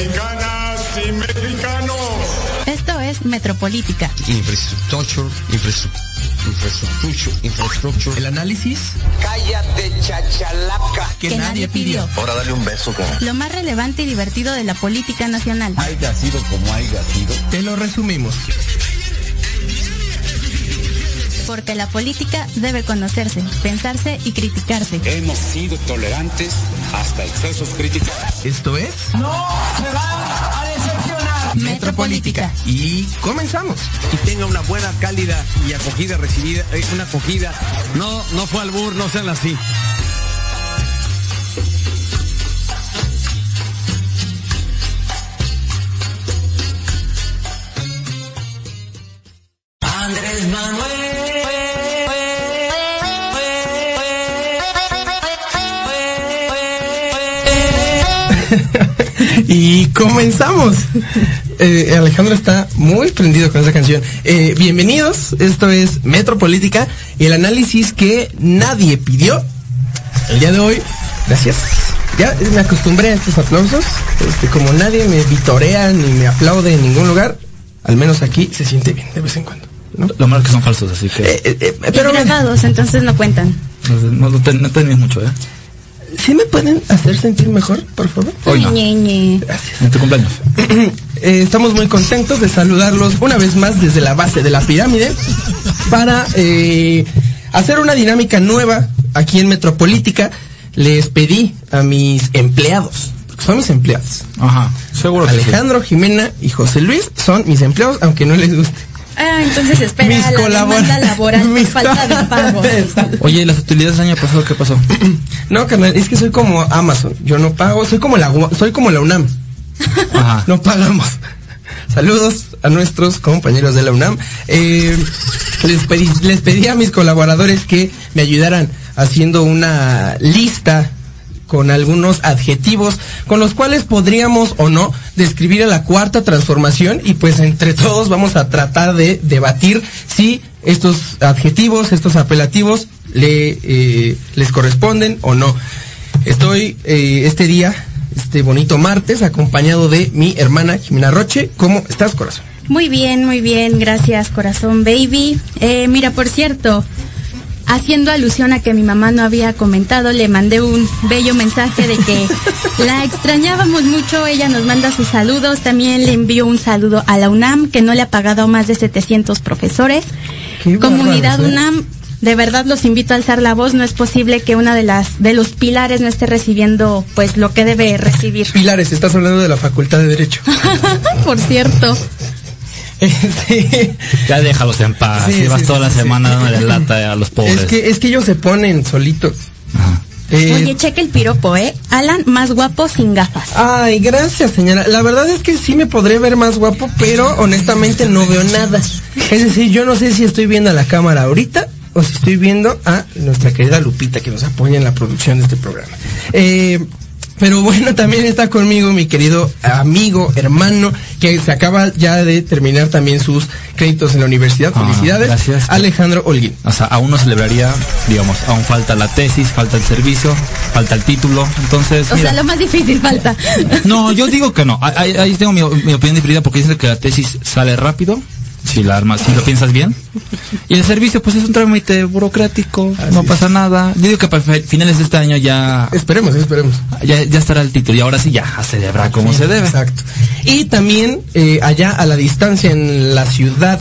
Mexicanas y mexicanos. Esto es Metropolítica. Infraestructura, infraestructura, infraestructura. El análisis Cállate, chachalaca. Que, nadie pidió. Ahora dale un beso, cara. Lo más relevante y divertido de la política nacional. Haya sido como haya sido. te lo resumimos. Porque la política debe conocerse, pensarse y criticarse. Hemos sido tolerantes hasta excesos críticos. Esto es Metropolítica. y comenzamos. y tenga una buena, cálida y acogida recibida, eh, una acogida. No, no fue albur, no sean así. Y comenzamos. Eh, Alejandro está muy prendido con esa canción. Eh, bienvenidos, esto es Metropolítica, el análisis que nadie pidió. El día de hoy, gracias. Ya me acostumbré a estos aplausos. Este, como nadie me vitorea ni me aplaude en ningún lugar, al menos aquí se siente bien de vez en cuando. ¿no? Lo malo es que son falsos, así que Eh, eh, eh, Y pero grabados, entonces no cuentan. no, no, ten- no tenéis mucho, ¿eh? ¿Sí me pueden hacer sentir mejor, por favor? Hoy no. Ñe. En tu cumpleaños. Eh, estamos muy contentos de saludarlos una vez más desde la base de la pirámide para eh, hacer una dinámica nueva aquí en Metropolítica. Les pedí a mis empleados, porque son mis empleados. Ajá. Seguro que sí. Alejandro, Jimena y José Luis son mis empleados, aunque no les guste. Ah, entonces espera Mis la colabora- demanda laboral mis falta de pago. Oye, ¿y las utilidades del año pasado qué pasó? No, carnal, es que soy como Amazon. Yo no pago, soy como la, soy como la UNAM. Ajá. no pagamos. Saludos a nuestros compañeros de la UNAM. Eh, les, pedí, les pedí a mis colaboradores que me ayudaran haciendo una lista con algunos adjetivos con los cuales podríamos o no describir a la cuarta transformación y pues entre todos vamos a tratar de debatir si estos adjetivos, estos apelativos le, eh, les corresponden o no. Estoy eh, este día, este bonito martes, acompañado de mi hermana Jimena Roche. ¿Cómo estás, corazón? Muy bien, muy bien, gracias corazón baby. Eh, mira, por cierto, haciendo alusión a que mi mamá no había comentado, le mandé un bello mensaje de que la extrañábamos mucho, ella nos manda sus saludos, también le envío un saludo a la UNAM, que no le ha pagado a más de 700 profesores. Qué Comunidad ¿eh? UNAM, de verdad los invito a alzar la voz, no es posible que una de las de los pilares no esté recibiendo pues lo que debe recibir. Pilares, estás hablando de la Facultad de Derecho. por cierto. Este, Ya déjalos en paz. Sí, Llevas sí, toda sí, la sí. semana dándole lata a los pobres. es que es que ellos se ponen solitos. Ajá. Eh, Oye, cheque el piropo, ¿eh? Alan, más guapo sin gafas. Ay, gracias, señora. La verdad es que sí me podré ver más guapo, pero honestamente no veo nada. Es decir, yo no sé si estoy viendo a la cámara ahorita o si estoy viendo a nuestra querida Lupita que nos apoya en la producción de este programa. Eh, pero bueno, también está conmigo mi querido amigo, hermano, que se acaba ya de terminar también sus créditos en la universidad. Ah, Felicidades. gracias. Alejandro Holguín. O sea, aún no celebraría, digamos, aún falta la tesis, falta el servicio, falta el título. Entonces, O mira. sea, lo más difícil falta. No, yo digo que no. Ahí, ahí tengo mi, mi opinión diferida porque dicen que la tesis sale rápido. Si la armas, si lo piensas bien. Y el servicio, pues es un trámite burocrático, no pasa nada. Yo digo que para fi- finales de este año ya, Esperemos, esperemos. ya, ya estará el título y ahora sí ya a celebrar como se debe. Exacto. Y también eh, allá a la distancia en la ciudad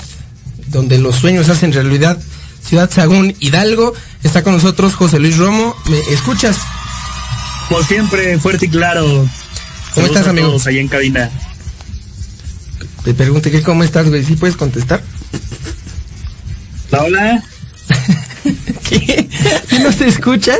donde los sueños se hacen realidad, Ciudad Sagún Hidalgo, está con nosotros José Luis Romo. ¿Me escuchas? Como siempre, fuerte y claro. ¿Cómo Saludos estás, amigo? allá en cabina. Te pregunté que cómo estás, güey. ¿Sí puedes contestar? Hola. ¿Qué? ¿Sí no te escuchas?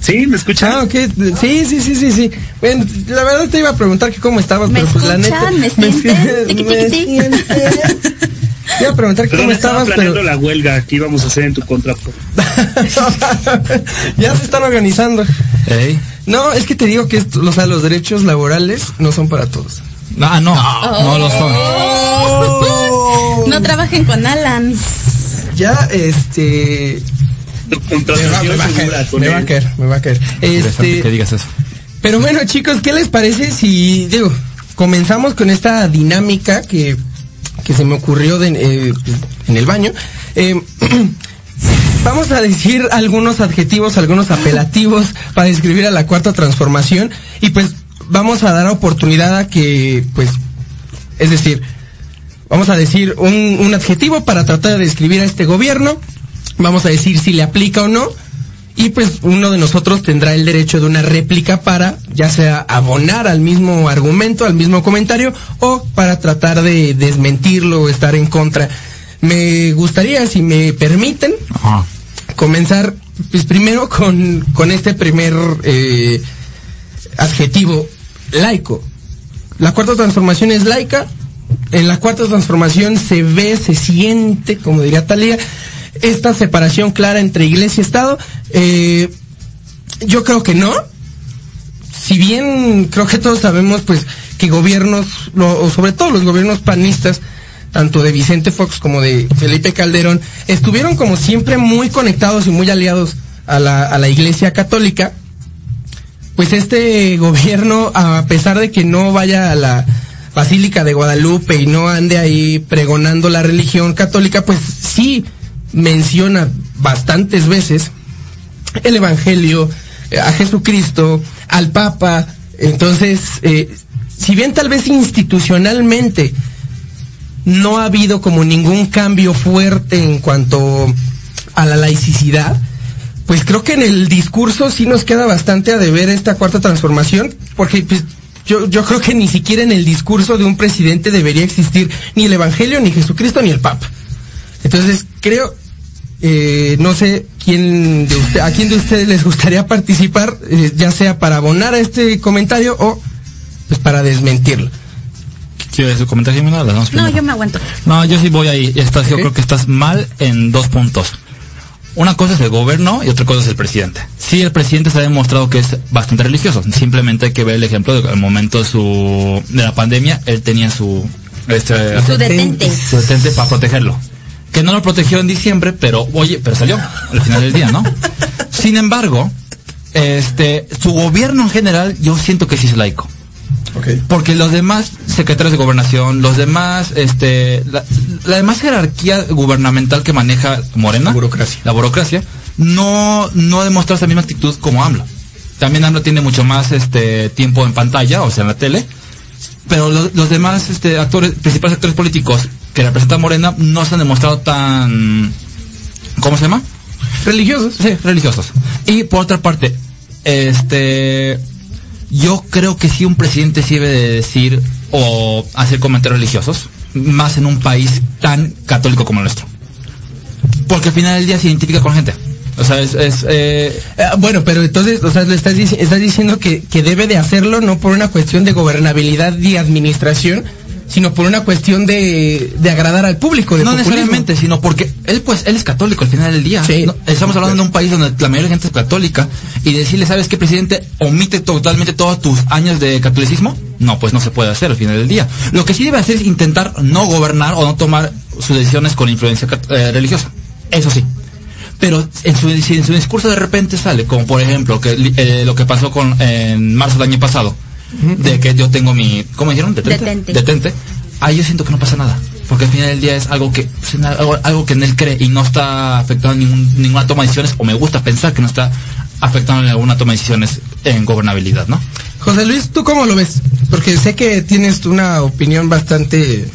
¿Sí? ¿Me escuchan? Ah, ok. Sí, sí, sí, sí, sí. Bueno, la verdad te iba a preguntar que cómo estabas, ¿Me pero pues la neta. escuchan? ¿Me sienten? Me sienten. Te iba a preguntar cómo estaba estabas, planeando pero la huelga que íbamos a hacer en tu contra. ya se están organizando. No, es que te digo que esto- o sea, los derechos laborales no son para todos. Ah, no, no lo son. No trabajen con Alan. Ya, este... Me va, me contratación va a caer, me va a caer, me va a caer. Interesante que Este, digas eso. Pero bueno, chicos, ¿qué les parece si, digo, comenzamos con esta dinámica que, que se me ocurrió de, eh, en el baño? Eh, vamos a decir algunos adjetivos, algunos apelativos para describir a la cuarta transformación y pues vamos a dar oportunidad a que, pues, es decir, vamos a decir un, un adjetivo para tratar de describir a este gobierno, vamos a decir si le aplica o no y pues uno de nosotros tendrá el derecho de una réplica para ya sea abonar al mismo argumento, al mismo comentario o para tratar de desmentirlo o estar en contra. Me gustaría, si me permiten, Ajá. comenzar pues primero con, con este primer eh, adjetivo, laico. La cuarta transformación es laica. En la cuarta transformación se ve, se siente, como diría Talía, esta separación clara entre iglesia y Estado. Eh, yo creo que no. Si bien creo que todos sabemos pues que gobiernos, lo- o sobre todo los gobiernos panistas, tanto de Vicente Fox como de Felipe Calderón, estuvieron como siempre muy conectados y muy aliados a la, a la iglesia católica, pues este gobierno, a pesar de que no vaya a la Basílica de Guadalupe y no ande ahí pregonando la religión católica, pues sí menciona bastantes veces el Evangelio, eh, a Jesucristo, al Papa. Entonces, eh, si bien tal vez institucionalmente no ha habido como ningún cambio fuerte en cuanto a la laicidad, pues creo que en el discurso sí nos queda bastante a deber esta cuarta transformación, porque pues, yo, yo creo que ni siquiera en el discurso de un presidente debería existir ni el Evangelio, ni Jesucristo, ni el Papa. Entonces, creo, eh, no sé quién de usted, a quién de ustedes les gustaría participar, eh, ya sea para abonar a este comentario o pues para desmentirlo. ¿Quieres su comentario, No, primero. yo me aguanto. No, yo sí voy ahí. Estás, Yo creo que estás mal en dos puntos. Una cosa es el gobierno y otra cosa es el presidente. Sí, el presidente se ha demostrado que es bastante religioso. Simplemente hay que ver el ejemplo de al momento de su, de la pandemia, él tenía su, este, Su detente. su detente para protegerlo. Que no lo protegió en diciembre, pero oye, pero salió al final del día, ¿no? Sin embargo, este, su gobierno en general, yo siento que sí es laico. Porque los demás secretarios de gobernación, los demás, este, la, la demás jerarquía gubernamental que maneja Morena, La burocracia. la burocracia, no, no demuestra esa misma actitud como AMLO. También AMLO tiene mucho más, este, tiempo en pantalla, o sea, en la tele, pero los, los demás, este, actores, principales actores políticos que representan Morena no se han demostrado tan, ¿cómo se llama? Religiosos. Sí, religiosos. Y por otra parte, este, yo creo que sí un presidente debe de decir o hacer comentarios religiosos, más en un país tan católico como el nuestro. Porque al final del día se identifica con gente. O sea, es, eh, Eh, bueno, pero entonces, o sea, le estás, dici- estás diciendo que, que debe de hacerlo no por una cuestión de gobernabilidad y administración, sino por una cuestión de, de agradar al público, de no populismo. necesariamente, sino porque él pues él es católico al final del día. Sí. No, estamos hablando de un país donde la mayoría de gente es católica y decirle, ¿sabes qué, presidente? Omite totalmente todos tus años de catolicismo. No, pues no se puede hacer al final del día. Lo que sí debe hacer es intentar no gobernar o no tomar sus decisiones con influencia eh, religiosa. Eso sí. Pero en su, si en su discurso de repente sale, como por ejemplo que, eh, lo que pasó con en marzo del año pasado, de que yo tengo mi, ¿cómo dijeron? Detente. Detente. Detente. Ahí yo siento que no pasa nada. Porque al final del día es algo que, pues, algo, algo que en él cree y no está afectando ningún, ninguna toma de decisiones, o me gusta pensar que no está afectando en alguna toma de decisiones en gobernabilidad, ¿no? José Luis, ¿tú cómo lo ves? Porque sé que tienes una opinión bastante,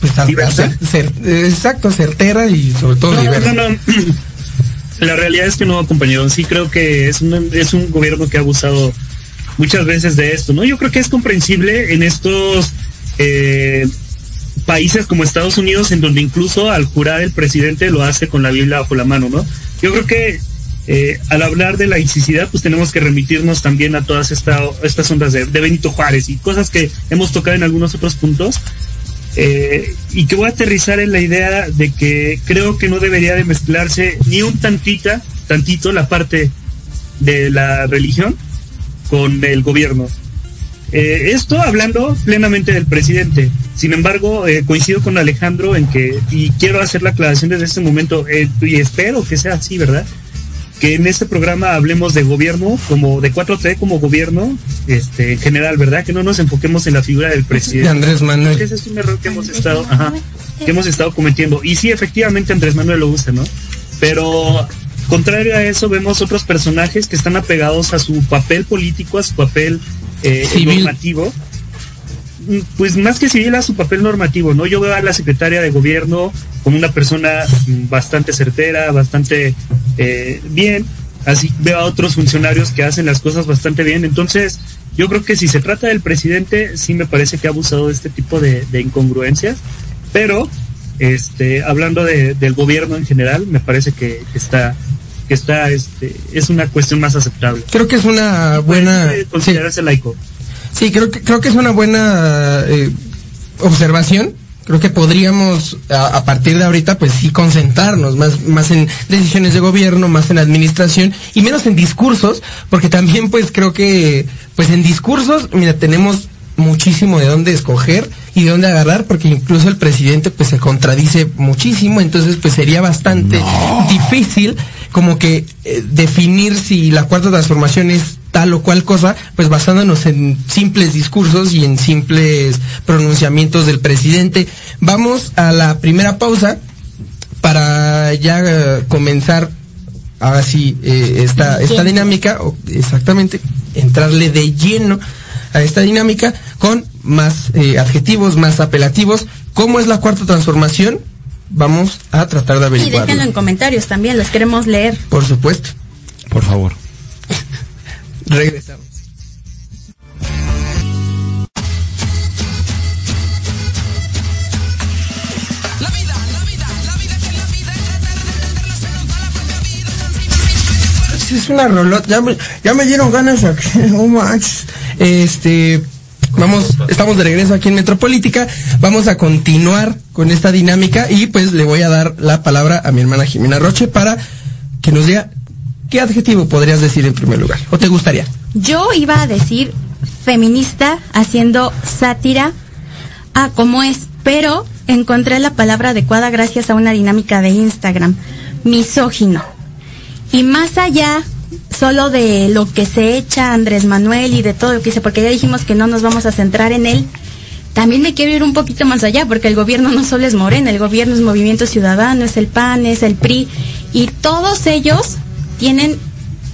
pues, Diversa. cer- exacto, certera y sobre todo No, diversa. no, no. La realidad es que no, compañero. Sí creo que es un, es un gobierno que ha abusado muchas veces de esto, ¿no? Yo creo que es comprensible en estos eh, países como Estados Unidos, en donde incluso al jurar el presidente lo hace con la Biblia bajo la mano, ¿no? Yo creo que eh, al hablar de laicidad, pues tenemos que remitirnos también a todas esta, estas ondas de, de Benito Juárez y cosas que hemos tocado en algunos otros puntos. Eh, y que voy a aterrizar en la idea de que creo que no debería de mezclarse ni un tantita, tantito la parte de la religión con el gobierno. Eh, esto hablando plenamente del presidente. Sin embargo, eh, coincido con Alejandro en que, y quiero hacer la aclaración desde este momento, eh, y espero que sea así, ¿verdad? que en este programa hablemos de gobierno, como de 4T como gobierno, este, en general, ¿verdad? Que no nos enfoquemos en la figura del presidente. De Andrés Manuel. Ese es un error que hemos estado, ajá, que hemos estado cometiendo. Y sí, efectivamente Andrés Manuel lo usa, ¿no? Pero contrario a eso, vemos otros personajes que están apegados a su papel político, a su papel eh, normativo. Mm, Pues más que civil a su papel normativo, ¿no? Yo veo a la secretaria de gobierno como una persona mm, bastante certera, bastante eh, bien. Así veo a otros funcionarios que hacen las cosas bastante bien. Entonces, yo creo que si se trata del presidente, sí me parece que ha abusado de este tipo de, de incongruencias. Pero, este, hablando de- del gobierno en general, me parece que, que está, que está, este, es una cuestión más aceptable. Creo que es una buena. Considerarse laico. Sí, creo que, creo que es una buena eh, observación. Creo que podríamos, a, a partir de ahorita, pues sí concentrarnos más, más en decisiones de gobierno, más en administración y menos en discursos, porque también pues creo que, pues en discursos, mira, tenemos muchísimo de dónde escoger y de dónde agarrar, porque incluso el presidente pues se contradice muchísimo, entonces pues sería bastante difícil como que eh, definir si la cuarta transformación es tal o cual cosa, pues basándonos en simples discursos y en simples pronunciamientos del presidente. Vamos a la primera pausa para ya eh, comenzar ahora sí eh, esta, esta dinámica, exactamente, entrarle de lleno a esta dinámica con más eh, adjetivos, más apelativos. ¿Cómo es la cuarta transformación? Vamos a tratar de Y averiguarlo. déjenlo en comentarios también, los queremos leer. Por supuesto. Por favor. Regresamos. Es una rolota, ya me, ya me dieron ganas aquí, no manches. Este, vamos, estamos de regreso aquí en Metropolítica, vamos a continuar con esta dinámica y pues le voy a dar la palabra a mi hermana Jimena Roche para que nos diga qué adjetivo podrías decir en primer lugar, o te gustaría. Yo iba a decir feminista haciendo sátira a cómo es, pero encontré la palabra adecuada gracias a una dinámica de Instagram, misógino. Y más allá solo de lo que se echa Andrés Manuel y de todo lo que dice, porque ya dijimos que no nos vamos a centrar en él, también me quiero ir un poquito más allá, porque el gobierno no solo es Morena, el gobierno es Movimiento Ciudadano, es el PAN, es el PRI, y todos ellos tienen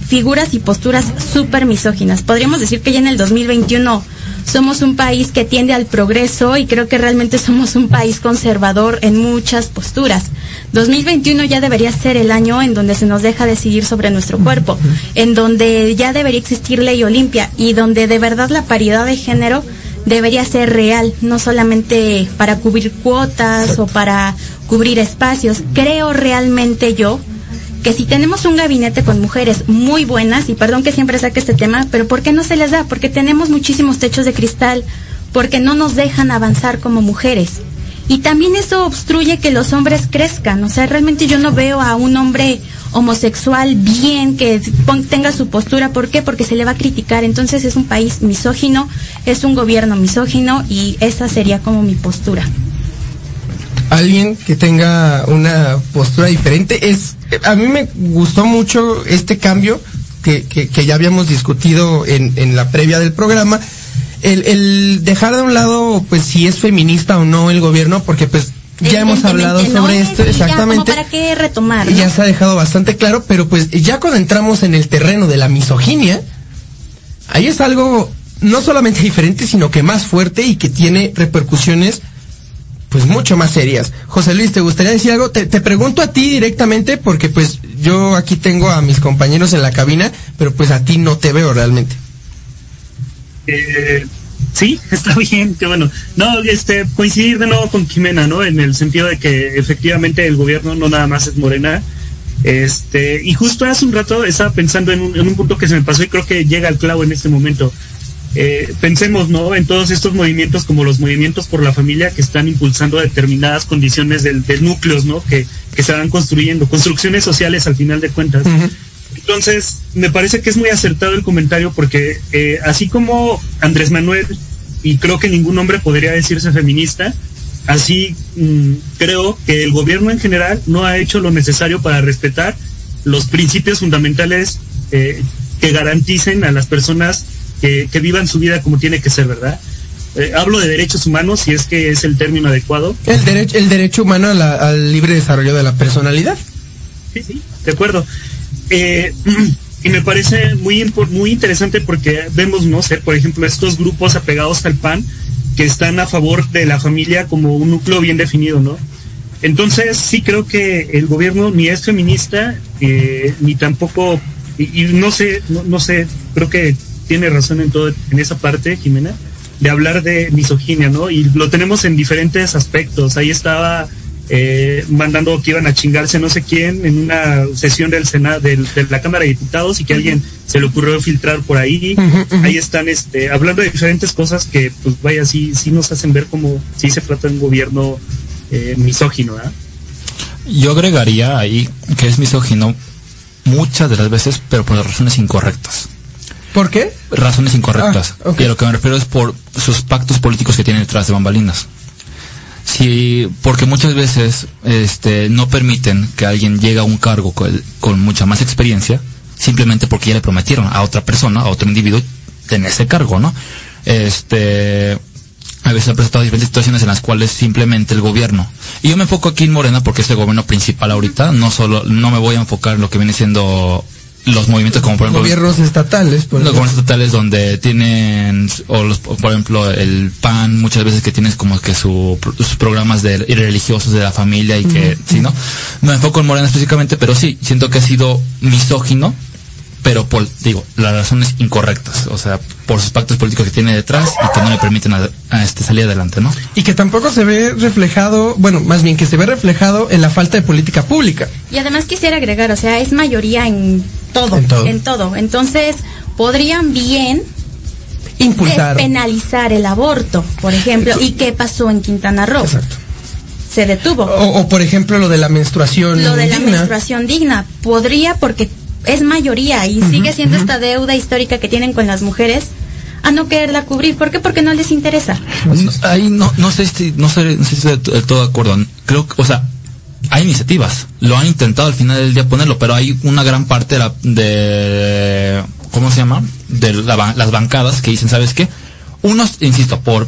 figuras y posturas súper misóginas. Podríamos decir que ya en el 2021 somos un país que tiende al progreso y creo que realmente somos un país conservador en muchas posturas. 2021 ya debería ser el año en donde se nos deja decidir sobre nuestro cuerpo, en donde ya debería existir ley Olimpia y donde de verdad la paridad de género debería ser real, no solamente para cubrir cuotas o para cubrir espacios. Creo realmente yo que si tenemos un gabinete con mujeres muy buenas, y perdón que siempre saque este tema, pero ¿por qué no se les da? Porque tenemos muchísimos techos de cristal, porque no nos dejan avanzar como mujeres. Y también eso obstruye que los hombres crezcan. O sea, realmente yo no veo a un hombre homosexual bien que tenga su postura. ¿Por qué? Porque se le va a criticar. Entonces es un país misógino, es un gobierno misógino y esa sería como mi postura. alguien que tenga una postura diferente. Es, a mí me gustó mucho este cambio que, que, que ya habíamos discutido en, en la previa del programa. El, el dejar de un lado, pues, si es feminista o no el gobierno, porque pues ya hemos hablado sobre no esto, es, ya exactamente. como para qué retomar. Ya ¿no? se ha dejado bastante claro, pero pues ya cuando entramos en el terreno de la misoginia, ahí es algo no solamente diferente, sino que más fuerte y que tiene repercusiones pues mucho más serias. José Luis, ¿te gustaría decir algo? Te, te pregunto a ti directamente porque pues yo aquí tengo a mis compañeros en la cabina, pero pues a ti no te veo realmente. Eh, sí, está bien, que bueno. No, este, coincidir de nuevo con Jimena, ¿no? En el sentido de que efectivamente el gobierno no nada más es morena. Este, y justo hace un rato estaba pensando en un, en un punto que se me pasó y creo que llega al clavo en este momento. Eh, pensemos, ¿no? En todos estos movimientos como los movimientos por la familia que están impulsando determinadas condiciones del, de núcleos, ¿no? Que, que se van construyendo, construcciones sociales al final de cuentas. Entonces, me parece que es muy acertado el comentario porque eh, así como Andrés Manuel, y creo que ningún hombre podría decirse feminista, así mm, creo que el gobierno en general no ha hecho lo necesario para respetar los principios fundamentales eh, que garanticen a las personas que, que vivan su vida como tiene que ser, ¿verdad? Eh, hablo de derechos humanos, si es que es el término adecuado. El derecho, el derecho humano a la- al libre desarrollo de la personalidad. Sí, sí, de acuerdo. Eh, y me parece muy, muy interesante porque vemos, no sé, por ejemplo, estos grupos apegados al PAN que están a favor de la familia como un núcleo bien definido, ¿no? Entonces, sí creo que el gobierno ni es feminista, eh, ni tampoco, y, y no sé, no, no sé, creo que tiene razón en todo, en esa parte, Jimena, de hablar de misoginia, ¿no? Y lo tenemos en diferentes aspectos. Ahí estaba eh, mandando que iban a chingarse no sé quién en una sesión del Senado, del- de la Cámara de Diputados y que alguien se le ocurrió filtrar por ahí. Ahí están este, hablando de diferentes cosas que, pues vaya, sí, sí nos hacen ver como si se trata de un gobierno eh, misógino, ¿ah? Yo agregaría ahí que es misógino muchas de las veces, pero por razones incorrectas. ¿Por qué? Razones incorrectas. Ah. Y a lo que me refiero es por sus pactos políticos que tienen detrás de bambalinas. Sí, porque muchas veces este, no permiten que alguien llegue a un cargo con, con mucha más experiencia, simplemente porque ya le prometieron a otra persona, a otro individuo, tener ese cargo, ¿no? Este, a veces ha presentado diferentes situaciones en las cuales simplemente el gobierno, y yo me enfoco aquí en Morena porque es el gobierno principal ahorita, no solo, no me voy a enfocar en lo que viene siendo los movimientos como por ejemplo Gobiernos estatales. Por los ejemplo. gobiernos estatales donde tienen, o los, por ejemplo, el PAN, muchas veces que tienes como que su, sus programas de religiosos de la familia y que, sí, ¿no? No me enfoco en Morena específicamente, pero sí, siento que ha sido misógino, pero por, digo, las razones incorrectas, o sea, por sus pactos políticos que tiene detrás y que no le permiten a, a este salir adelante, ¿no? Y que tampoco se ve reflejado, bueno, más bien que se ve reflejado en la falta de política pública. Y además quisiera agregar, o sea, es mayoría en todo, En todo. en todo. Entonces, podrían bien Impulsar. despenalizar el aborto, por ejemplo. ¿Y qué pasó en Quintana Roo? Exacto. Se detuvo. O, o, por ejemplo lo de la menstruación Lo de la digna. menstruación digna. Podría porque es mayoría y sigue siendo esta deuda histórica que tienen con las mujeres a no quererla cubrir. ¿Por qué? Porque no les interesa. No, ahí no, no sé si, no sé, no sé si estoy del todo de acuerdo. Creo que, o sea, hay iniciativas. Lo han intentado al final del día ponerlo, pero hay una gran parte de la, de, ¿cómo se llama? De la ba- las bancadas que dicen, ¿sabes qué? Unos, insisto, por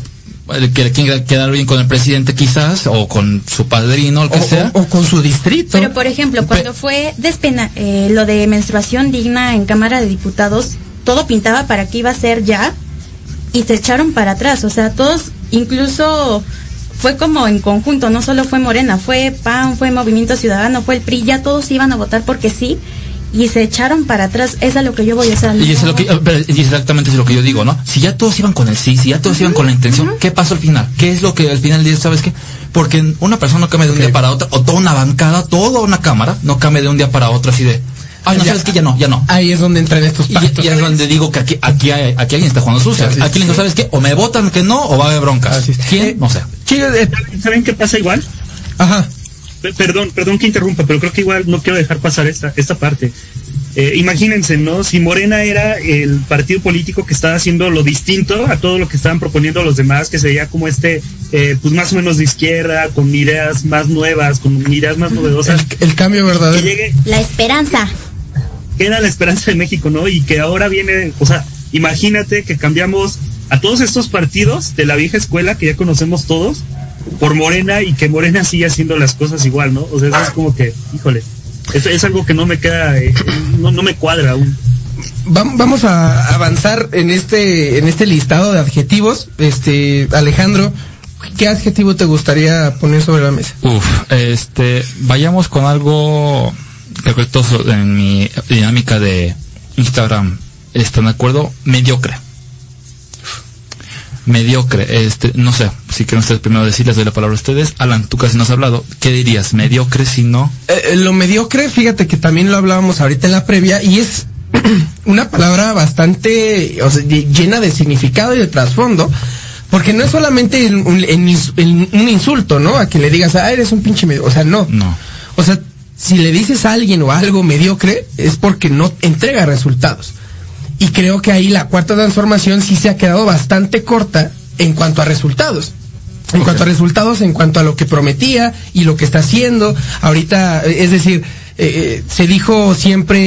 que quieren quedar bien con el presidente quizás, o con su padrino, lo que O, sea. o- o con su distrito. Pero por ejemplo, cuando fue despena eh, lo de menstruación digna en Cámara de Diputados, todo pintaba para que iba a ser ya y se echaron para atrás. O sea, todos, incluso fue como en conjunto, no solo fue Morena, fue PAN, fue Movimiento Ciudadano, fue el PRI, ya todos iban a votar porque sí y se echaron para atrás. Es a lo que yo voy a usar. Y eso es lo que, pero- y exactamente es lo que yo digo, ¿no? Si ya todos iban con el sí, si ya todos iban con la intención, ¿qué pasó al final? ¿Qué es lo que al final dices, sabes qué? Porque una persona no cambia de un día para otro, o toda una bancada, toda una cámara, no cambia de un día para otro así de, ay, no, Ya. sabes que ya no, ya no. Ahí es donde entran estos Y, pactos. y es donde digo que aquí, aquí, hay- aquí alguien está jugando sucio. Así es. Aquí alguien ¿sabes qué? O me votan que no, o va a haber broncas. ¿Quién? Eh, No sé. Chicos, eh, ¿Saben qué pasa igual? ajá. P- Perdón, perdón que interrumpa, pero creo que igual no quiero dejar pasar esta, esta parte. Eh, imagínense, ¿no? Si Morena era el partido político que estaba haciendo lo distinto a todo lo que estaban proponiendo los demás, que sería como este, eh, pues más o menos de izquierda, con ideas más nuevas, con ideas más novedosas. El, el cambio Que verdadero. llegue, La esperanza. que era la esperanza de México, ¿no? Y que ahora viene, o sea, imagínate que cambiamos a todos estos partidos de la vieja escuela que ya conocemos todos por Morena y que Morena sigue haciendo las cosas igual, ¿no? O sea, eso es como que, híjole, es, es algo que no me queda, eh, no, no me cuadra aún. Vam- Vamos a avanzar en este en este listado de adjetivos. Este, Alejandro, ¿qué adjetivo te gustaría poner sobre la mesa? Uf, este, vayamos con algo que creo que todos en mi dinámica de Instagram están de acuerdo, mediocre. Mediocre, este, no sé, si quieren ustedes primero decir, les doy la palabra a ustedes. Alan, tú casi no has hablado, ¿qué dirías? ¿Mediocre si no? Eh, eh, lo mediocre, fíjate que también lo hablábamos ahorita en la previa y es una palabra bastante o sea, lle- llena de significado y de trasfondo. Porque no es solamente el- un, el ins- el- un insulto, ¿no? A que le digas, ah, eres un pinche medio. O sea, no. No. O sea, si le dices a alguien o algo mediocre, es porque no entrega resultados. Y creo que ahí la cuarta transformación sí se ha quedado bastante corta en cuanto a resultados. En cuanto a resultados, en cuanto a lo que prometía y lo que está haciendo. Ahorita, eh, es decir, eh, se dijo siempre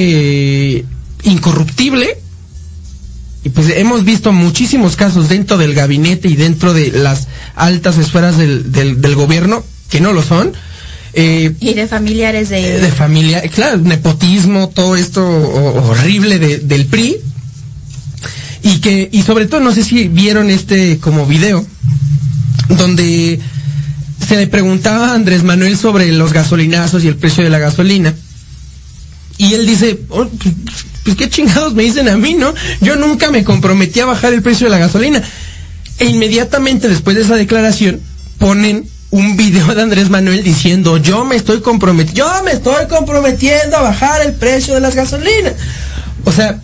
eh, incorruptible. Y pues hemos visto muchísimos casos dentro del gabinete y dentro de las altas esferas del, del, del gobierno que no lo son. Eh, Y de familiares de... de familia, claro, nepotismo, todo esto ho- horrible de- del PRI. Y que, y sobre todo, no sé si vieron este como video, donde se le preguntaba a Andrés Manuel sobre los gasolinazos y el precio de la gasolina. Y él dice, "Oh, pues, pues qué chingados me dicen a mí, ¿no? Yo nunca me comprometí a bajar el precio de la gasolina. E inmediatamente después de esa declaración ponen un video de Andrés Manuel diciendo, yo me estoy comprometiendo, yo me estoy comprometiendo a bajar el precio de las gasolinas. O sea,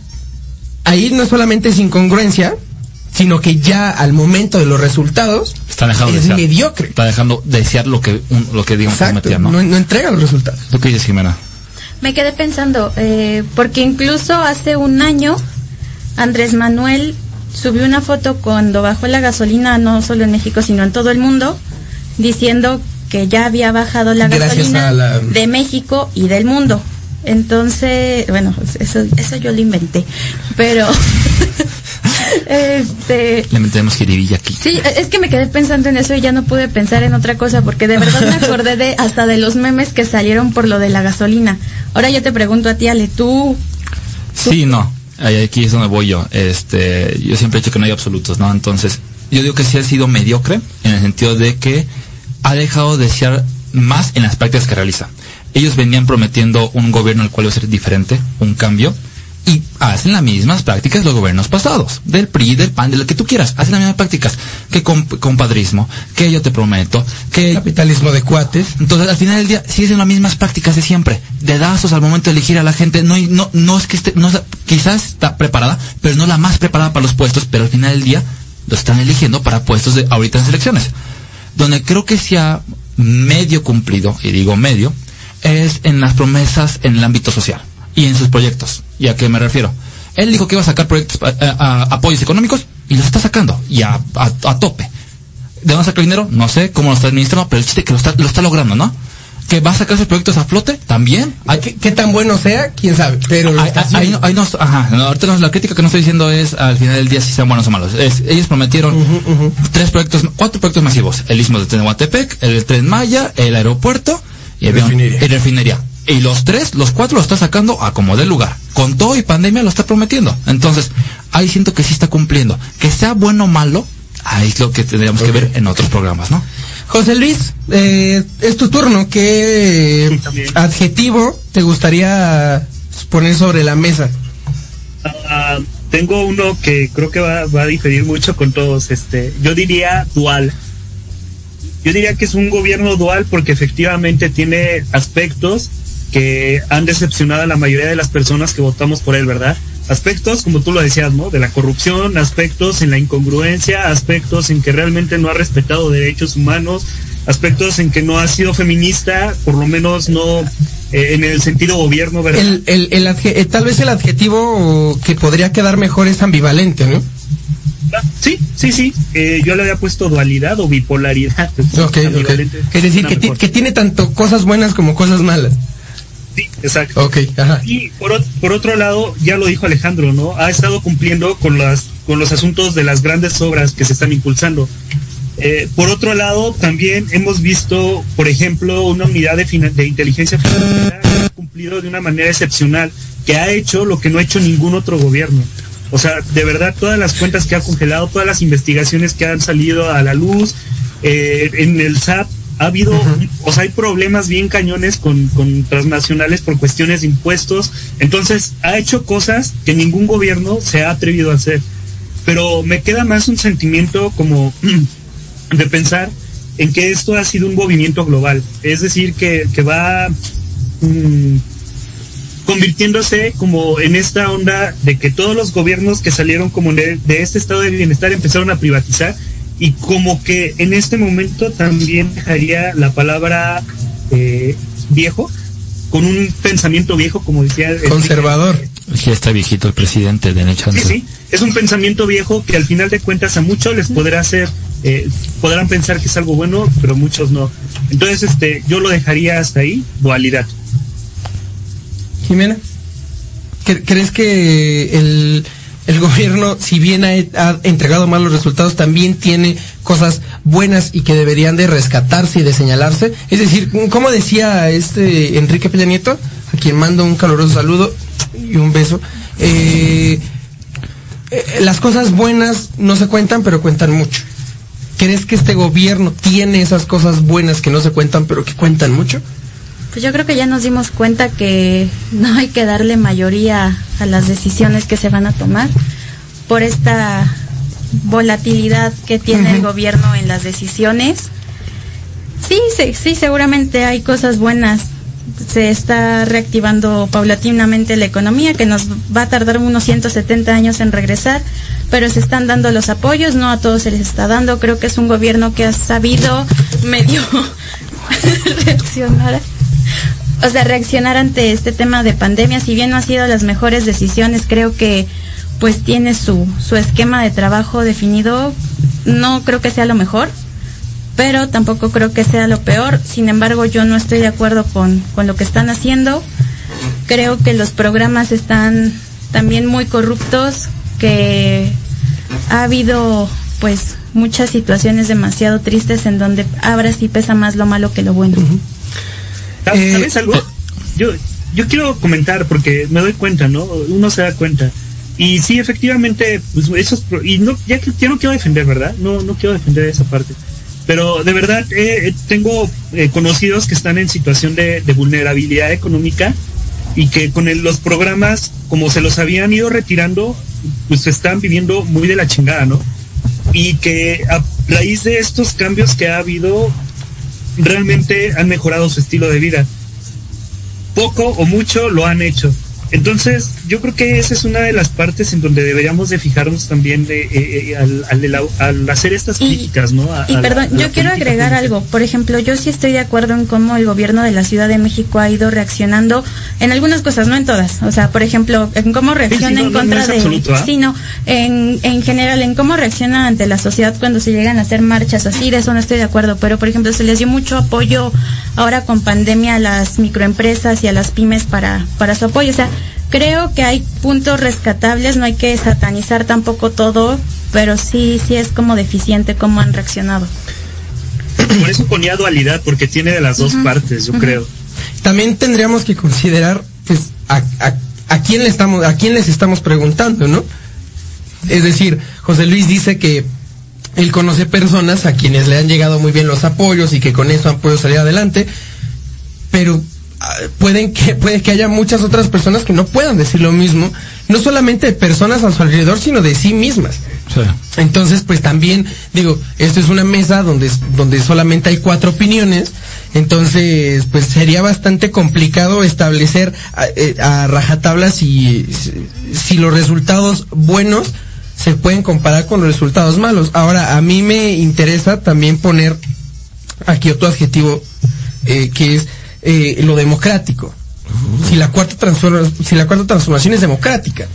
ahí no solamente es incongruencia, sino que ya al momento de los resultados Está dejando es de desear. mediocre. Está dejando de desear lo que, un- lo que digamos Exacto, prometía, ¿no? no, no entrega los resultados. ¿Tú qué dices, Jimena? Me quedé pensando, eh, porque incluso hace un año Andrés Manuel subió una foto cuando bajó la gasolina, no solo en México, sino en todo el mundo, diciendo que ya había bajado la Gracias gasolina la- de México y del mundo. Entonces, bueno, eso, eso yo lo inventé, pero este Le metemos jiribilla aquí. Sí, es que me quedé pensando en eso y ya no pude pensar en otra cosa porque de verdad me acordé de hasta de los memes que salieron por lo de la gasolina. Ahora yo te pregunto a ti, Ale, tú Sí, no. Aquí es donde voy yo. Este, yo siempre he dicho que no hay absolutos, ¿no? Entonces, yo digo que sí ha sido mediocre en el sentido de que ha dejado de ser más en las prácticas que realiza. Ellos venían prometiendo un gobierno al cual iba a ser diferente, un cambio, y hacen las mismas prácticas los gobiernos pasados, del PRI, del PAN, de lo que tú quieras, hacen las mismas prácticas, que comp- compadrismo, que yo te prometo, que Capitalismo de cuates. entonces, al final del día, siguen las mismas prácticas de siempre. Dedazos al momento de elegir a la gente. No, no, no es que esté, no quizás está preparada, pero no la más preparada para los puestos, pero al final del día lo están eligiendo para puestos de ahorita en las elecciones. Donde creo que se ha medio cumplido, y digo medio, es en las promesas en el ámbito social y en sus proyectos. ¿Y a qué me refiero? Él dijo que iba a sacar proyectos, a- a- a- apoyos económicos y los está sacando, y a, tope. ¿De dónde saca el dinero? No sé cómo lo está administrando, pero el chiste es que lo está, lo está logrando, ¿no? Que va a sacar esos proyectos a flote también. Hay, ¿Qué, qué tan bueno sea? ¿Quién sabe? Pero lo ahí haciendo. no, ajá, no, ahorita no- la crítica que no estoy diciendo es al final del día si sean buenos o malos. Es, ellos prometieron tres proyectos, cuatro proyectos masivos. El istmo de Tehuantepec, el tren Maya, el aeropuerto y Refinería. y refinería. Y los tres, los cuatro lo está sacando a como del lugar. Con todo y pandemia lo está prometiendo. Entonces, ahí siento que sí está cumpliendo. Que sea bueno o malo, ahí es lo que tendríamos que ver en otros programas, ¿no? José Luis, eh, es tu turno. ¿Qué también. adjetivo te gustaría poner sobre la mesa? Ah, tengo uno que creo que va, va a diferir mucho con todos. Este, yo diría dual. Yo diría que es un gobierno dual porque efectivamente tiene aspectos que han decepcionado a la mayoría de las personas que votamos por él, ¿verdad? Aspectos, como tú lo decías, ¿no? De la corrupción, aspectos en la incongruencia, aspectos en que realmente no ha respetado derechos humanos, aspectos en que no ha sido feminista, por lo menos no eh, en el sentido gobierno, ¿verdad? El, el, el eh, tal vez el adjetivo que podría quedar mejor es ambivalente, ¿no? Sí, sí, sí. Eh, yo le había puesto dualidad o bipolaridad. Ok, ok. Ambivalente. Es decir, que, tiene tanto cosas buenas como cosas malas. Sí, exacto. Ok, ajá. Y por, por otro lado, ya lo dijo Alejandro, ¿no? Ha estado cumpliendo con las con los asuntos de las grandes obras que se están impulsando. Eh, por otro lado, también hemos visto, por ejemplo, una unidad de, de inteligencia financiera que ha cumplido de una manera excepcional, que ha hecho lo que no ha hecho ningún otro gobierno. O sea, de verdad, todas las cuentas que ha congelado, todas las investigaciones que han salido a la luz, eh, en el SAT ha habido, o sea, hay problemas bien cañones con, con transnacionales por cuestiones de impuestos. Entonces, ha hecho cosas que ningún gobierno se ha atrevido a hacer. Pero me queda más un sentimiento como de pensar en que esto ha sido un movimiento global. Es decir, que, que va mm, convirtiéndose como en esta onda de que todos los gobiernos que salieron como de, de este estado de bienestar empezaron a privatizar y como que en este momento también dejaría la palabra eh, viejo con un pensamiento viejo como decía. Conservador. Ya está viejito el presidente, de. Sí, sí, es un pensamiento viejo que al final de cuentas a muchos les podrá hacer, eh, podrán pensar que es algo bueno, pero muchos no. Entonces, este, yo lo dejaría hasta ahí, dualidad. Jimena, ¿cre- ¿crees que el, gobierno, si bien ha, ha entregado malos resultados, también tiene cosas buenas y que deberían de rescatarse y de señalarse? Es decir, como decía este Enrique Peña Nieto, a quien mando un caluroso saludo y un beso, eh, eh, las cosas buenas no se cuentan, pero cuentan mucho. ¿Crees que este gobierno tiene esas cosas buenas que no se cuentan, pero que cuentan mucho? Pues yo creo que ya nos dimos cuenta que no hay que darle mayoría a las decisiones que se van a tomar por esta volatilidad que tiene el gobierno en las decisiones. Sí, sí, sí, seguramente hay cosas buenas. Se está reactivando paulatinamente la economía, que nos va a tardar unos 170 años en regresar, pero se están dando los apoyos, no a todos se les está dando. Creo que es un gobierno que ha sabido medio reaccionar o sea, reaccionar ante este tema de pandemia, si bien no ha sido las mejores decisiones, creo que pues tiene su, su esquema de trabajo definido, no creo que sea lo mejor, pero tampoco creo que sea lo peor, sin embargo yo no estoy de acuerdo con, con lo que están haciendo, creo que los programas están también muy corruptos, que ha habido pues muchas situaciones demasiado tristes en donde ahora sí pesa más lo malo que lo bueno. ¿Sabes sabes algo? Yo, yo quiero comentar porque me doy cuenta, ¿no? Uno se da cuenta. Y sí, efectivamente, pues esos y no ya, ya no quiero defender, ¿verdad? No no quiero defender esa parte. Pero de verdad eh, eh, tengo eh, conocidos que están en situación de, de vulnerabilidad económica y que con el- los programas, como se los habían ido retirando, pues están viviendo muy de la chingada, ¿no? Y que a raíz de estos cambios que ha habido, realmente han mejorado su estilo de vida. Poco o mucho lo han hecho. Entonces, yo creo que esa es una de las partes en donde deberíamos de fijarnos también de, eh, eh, al, al al hacer estas Y- críticas, ¿no? A- Y perdón, la yo quiero agregar algo. Por ejemplo, yo sí estoy de acuerdo en cómo el gobierno de la Ciudad de México ha ido reaccionando en algunas cosas, no en todas. O sea, por ejemplo, en cómo reacciona no, en no, contra no es de... ¿ah? Sí, no, en, en general, en cómo reacciona ante la sociedad cuando se llegan a hacer marchas así, de eso no estoy de acuerdo. Pero, por ejemplo, se les dio mucho apoyo ahora con pandemia a las microempresas y a las pymes para, para su apoyo. O sea, creo que hay puntos rescatables, no hay que satanizar tampoco todo, pero sí, sí es como deficiente cómo han reaccionado. Por eso ponía dualidad, porque tiene de las dos partes, yo creo. También tendríamos que considerar, pues, a, a, a quién le estamos, a quién les estamos preguntando, ¿no? Es decir, José Luis dice que él conoce personas a quienes le han llegado muy bien los apoyos y que con eso han podido salir adelante, pero ah, pueden que puede que haya muchas otras personas que no puedan decir lo mismo, no solamente de personas a su alrededor, sino de sí mismas. Sí. Entonces, pues también, digo, esto es una mesa donde, donde solamente hay cuatro opiniones, entonces, pues sería bastante complicado establecer a, eh, a rajatabla si, si- si los resultados buenos se pueden comparar con los resultados malos. Ahora, a mí me interesa también poner aquí otro adjetivo eh, que es eh, lo democrático. Si la cuarta si la cuarta transformación es democrática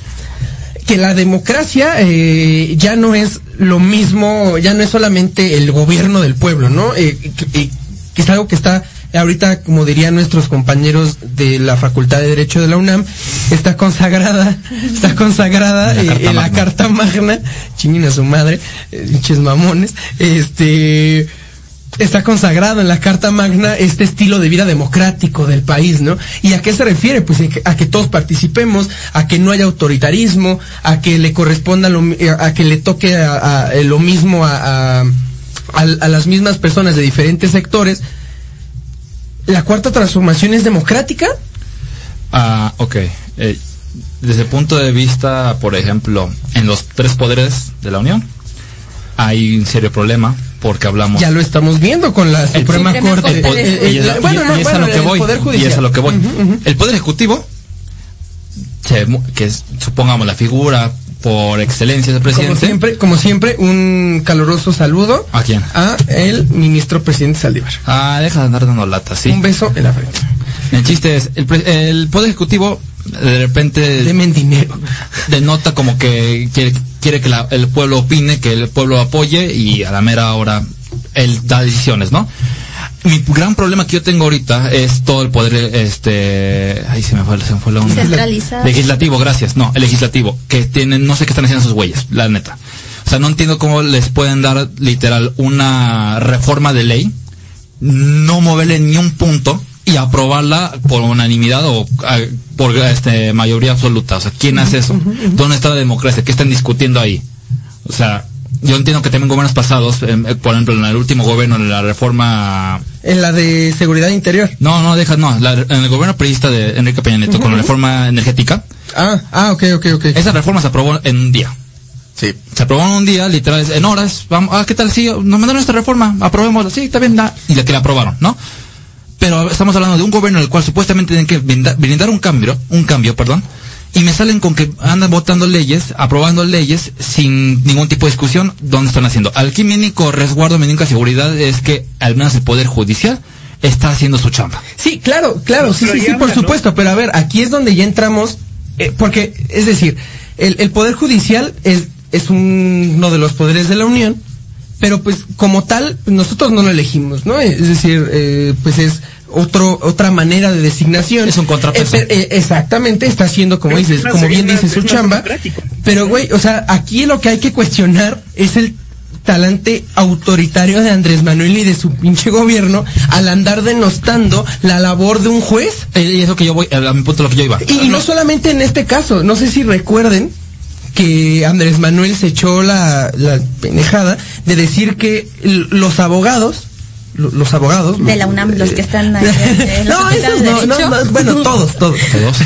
que la democracia eh, ya no es lo mismo, ya no es solamente el gobierno del pueblo, ¿no? Eh, eh, que es algo que está ahorita, como dirían nuestros compañeros de la Facultad de Derecho de la UNAM, está consagrada, está consagrada La eh, Carta en la Magna. Carta Magna, chinguen a su madre, eh, pinches mamones, este está consagrado en la Carta Magna este estilo de vida democrático del país, ¿no? ¿Y a qué se refiere? Pues a que- a que todos participemos, a que no haya autoritarismo, a que le corresponda lo, mi- a que le toque a, a- lo mismo a, a- a- a las mismas personas de diferentes sectores. ¿La cuarta transformación es democrática? Ah, ok. Eh, desde el punto de vista, por ejemplo, en los tres poderes de la Unión, hay un serio problema porque hablamos... Ya lo estamos viendo con la Suprema Suprema Corte. Y es, bueno, y- no, y es bueno, a lo que voy. Poder y es Judicial. a lo que voy. Ujú, ujú. El Poder Ejecutivo, se que es, supongamos, la figura por excelencia Como presidente. siempre, como siempre, un caluroso saludo ¿A quién? a el ministro presidente Saldívar. Ah, deja de andar dando latas, sí. Un beso en la frente. El chiste es, el, el Poder Ejecutivo de repente Demen dinero. denota como que quiere, quiere que la- el pueblo opine, que el pueblo apoye y a la mera hora él da decisiones, ¿no? Mi gran problema que yo tengo ahorita es todo el poder, este, ahí se me fue, se me fue la onda. Centralizado. Legislativo, gracias. No, el legislativo, que tienen, no sé qué están haciendo sus güeyes, la neta. O sea, no entiendo cómo les pueden dar literal una reforma de ley, no moverle ni un punto y aprobarla por unanimidad o por este mayoría absoluta. O sea, ¿quién hace eso? ¿Dónde está la democracia? ¿Qué están discutiendo ahí? O sea, yo entiendo que también gobiernos pasados, em, eh, por ejemplo, en el último gobierno, en la reforma En la de seguridad interior. no, no, deja, no. la- en el gobierno periodista de Enrique Peña Nieto, con la reforma energética, Ah, ah, ok, ok, ok. esa reforma se aprobó en un día. Sí. Se aprobó en un día, literal, en horas. Vamos, ah, ¿qué tal? Sí, nos mandaron esta reforma, aprobémosla. Sí, está bien, da. Y la que la aprobaron, ¿no? Pero estamos hablando de un gobierno en el cual supuestamente tienen que brindar, brindar un cambio, un cambio, perdón. Y me salen con que andan votando leyes, aprobando leyes sin ningún tipo de discusión. ¿Dónde están haciendo? Aquí mi único resguardo, mi única seguridad es que al menos el Poder Judicial está haciendo su chamba. Sí, claro, claro, sí, Pero sí, sí, por supuesto, pero a ver, aquí es donde ya entramos, eh, porque, es decir, el, el Poder Judicial es, es un- uno de los poderes de la Unión, pero pues como tal, nosotros no lo elegimos, ¿no? Es decir, eh, pues es otro, otra manera de designación. Es un contrapeso. Eh, eh, exactamente, está haciendo, como Pero dices, es como bien dice su chamba, pero güey, o sea, aquí lo que hay que cuestionar es el talante autoritario de Andrés Manuel y de su pinche gobierno al andar denostando la labor de un juez. Eh, Y eso que yo voy, a mi punto lo que yo iba. Y, y no solamente en este caso, no sé si recuerden que Andrés Manuel se echó la, la pendejada de decir que los abogados, los abogados... De la UNAM, los que están ahí la no, esos de no, no, no, bueno, todos, todos. Todos.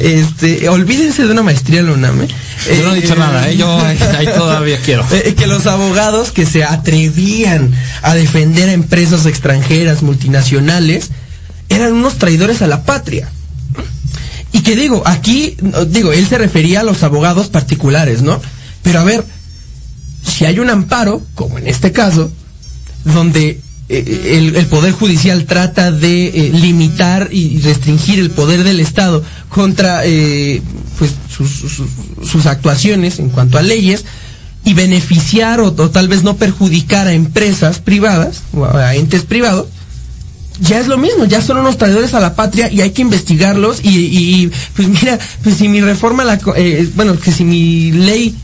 Este, olvídense de una maestría en la UNAM. ¿eh? Yo no he dicho Eh, nada, ¿eh? Yo ahí todavía quiero. Eh, que los abogados que se atrevían a defender a empresas extranjeras, multinacionales, eran unos traidores a la patria. Y que digo, aquí, no, digo, él se refería a los abogados particulares, ¿no? Pero a ver, si hay un amparo, como en este caso, donde eh, el, Poder Judicial trata de eh, limitar y restringir el poder del Estado contra eh, pues, sus, sus- actuaciones en cuanto a leyes y beneficiar o, tal vez no perjudicar a empresas privadas o a, entes privados, ya es lo mismo, ya son unos traidores a la patria y hay que investigarlos y, pues mira, pues si mi reforma, la, eh, bueno, que si mi ley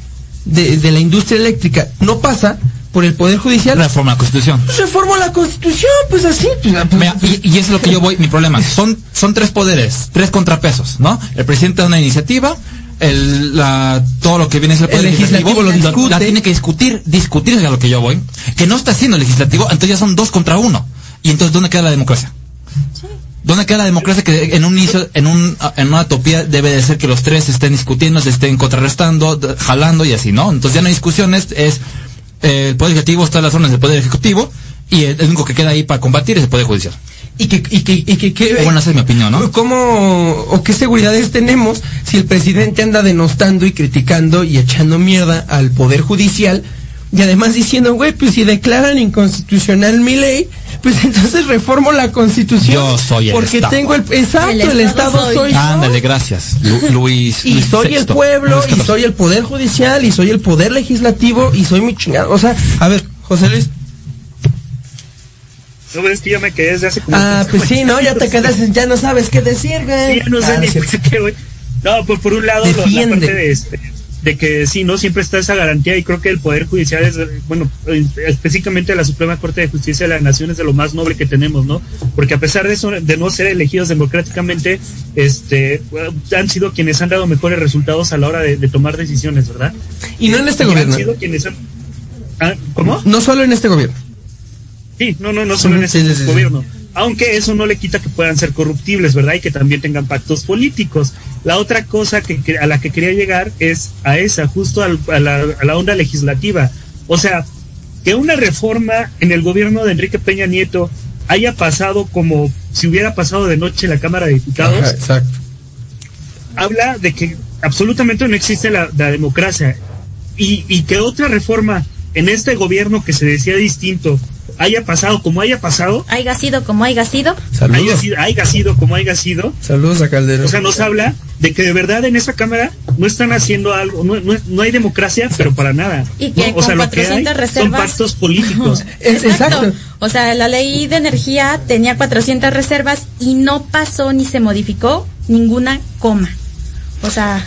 de, de la industria eléctrica no pasa por el Poder Judicial, Reforma la Constitución. pues reformo la Constitución, pues así. Pues, Mira, y, y es lo que yo voy, mi problema. Son, son tres poderes, tres contrapesos, ¿no? El presidente da una iniciativa, el, la, todo lo que viene es el poder El legislativo lo discute. La tiene que discutir, discutir es a lo que yo voy. Que no está haciendo el legislativo, entonces ya son dos contra uno. Y entonces, ¿dónde queda la democracia? ¿Dónde queda la democracia que en un inicio, en un, en una utopía debe de ser que los tres estén discutiendo, se estén contrarrestando, jalando y así, ¿no? Entonces ya no hay discusiones, es el poder ejecutivo está en las zonas del poder ejecutivo y el, único que queda ahí para combatir es el poder judicial. y que, y que, y que, que- Bueno, esa es mi opinión, ¿no? ¿Cómo o qué seguridades tenemos si el presidente anda denostando y criticando y echando mierda al Poder Judicial? Y además diciendo, güey, pues si declaran inconstitucional mi ley, pues entonces reformo la constitución. Yo soy el Porque Estado. tengo el... Exacto, el, El Estado, Estado soy, soy yo. Ándale, gracias. Lu- Luis. Y Luis soy el pueblo, y soy el Poder Judicial, y soy el Poder Legislativo, y soy mi chingado. O sea, a ver, José Luis. No, es que ya me quedé desde hace como... Ah, pues sí, ¿no? Ya te quedas, ya no sabes qué decir, güey. Sí, ya no sé Ah, ni es cierto. qué, güey. No, pues por un lado, lo- la Defiende. parte de, este, de que sí, ¿no? Siempre está esa garantía y creo que el Poder Judicial es, bueno, específicamente la Suprema Corte de Justicia de la Nación es de lo más noble que tenemos, ¿no? Porque a pesar de eso, de no ser elegidos democráticamente, este, han sido quienes han dado mejores resultados a la hora de, de tomar decisiones, ¿verdad? Y no en este Y han gobierno. sido quienes han... ¿Ah? ¿Cómo? No solo en este gobierno. Sí, no, no, no solo en este sí, sí, sí, sí. gobierno. Aunque eso no le quita que puedan ser corruptibles, ¿verdad? Y que también tengan pactos políticos. La otra cosa que, a la que quería llegar es a esa, justo al- a, la, a la onda legislativa. O sea, que una reforma en el gobierno de Enrique Peña Nieto haya pasado como si hubiera pasado de noche en la Cámara de Diputados, Ajá, exacto. habla de que absolutamente no existe la, la democracia y, y que otra reforma en este gobierno que se decía distinto haya pasado como haya pasado, Haiga sido como haya sido. haya Saludos. sido, haya sido como haya sido, Saludos a Calderón. o sea, nos habla de que de verdad en esa cámara no están haciendo algo, no, no, no hay democracia, pero para nada. Y que ¿no? con o sea, lo que hay 400 son reservas- pactos políticos. Es- exacto. O sea, la ley de energía tenía 400 reservas y no pasó ni se modificó ninguna coma. O sea,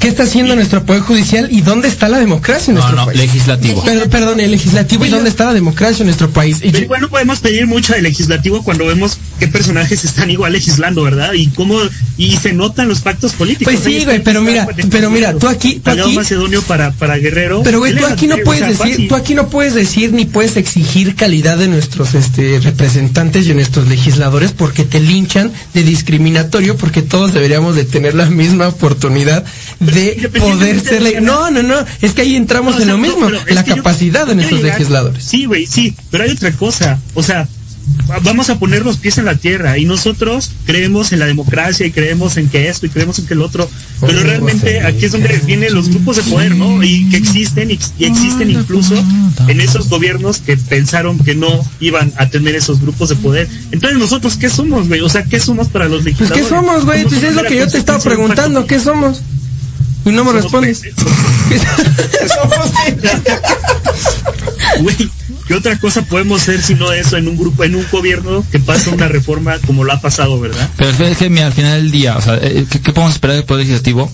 ¿Qué está haciendo nuestro Poder Judicial y dónde está la democracia en No, nuestro no, país? legislativo. Pero, perdón, el legislativo y dónde está la democracia en nuestro país. Y igual no podemos pedir mucho del legislativo cuando vemos qué personajes están igual legislando, ¿verdad? Y cómo y se notan los pactos políticos. Pues sí, güey, pero mira, pero mira, tú aquí- tú aquí- Macedonio para, para Guerrero. Pero güey, tú aquí no o puedes sea, decir, fácil. tú aquí no puedes decir ni puedes exigir calidad de nuestros este representantes y de nuestros legisladores porque te linchan de discriminatorio porque todos deberíamos de tener la misma oportunidad de independientemente poder de ser lo le- que No, no, no, es que ahí entramos No, o en lo mismo, la yo- capacidad de nuestros llegar- legisladores. Sí, güey, sí, pero hay otra cosa. O sea, va- vamos a poner los pies en la tierra y nosotros creemos en la democracia y creemos en que esto y creemos en que el otro, pero Oh, realmente aquí es donde vienen los grupos de poder, ¿no? Y que existen y, y existen incluso en esos gobiernos que pensaron que no iban a tener esos grupos de poder. Entonces nosotros, ¿qué somos, güey? O sea, ¿qué somos para los Pues legisladores? qué somos, güey, pues es lo que yo te estaba de preguntando, ¿qué somos? Y no me respondes. Somos- Güey, ¿qué otra cosa podemos ser si no eso en un grupo, en un gobierno que pasa una reforma como lo ha pasado, verdad? Pero es que mira, al final del día, o sea, eh, ¿qué, qué podemos esperar del Poder Legislativo?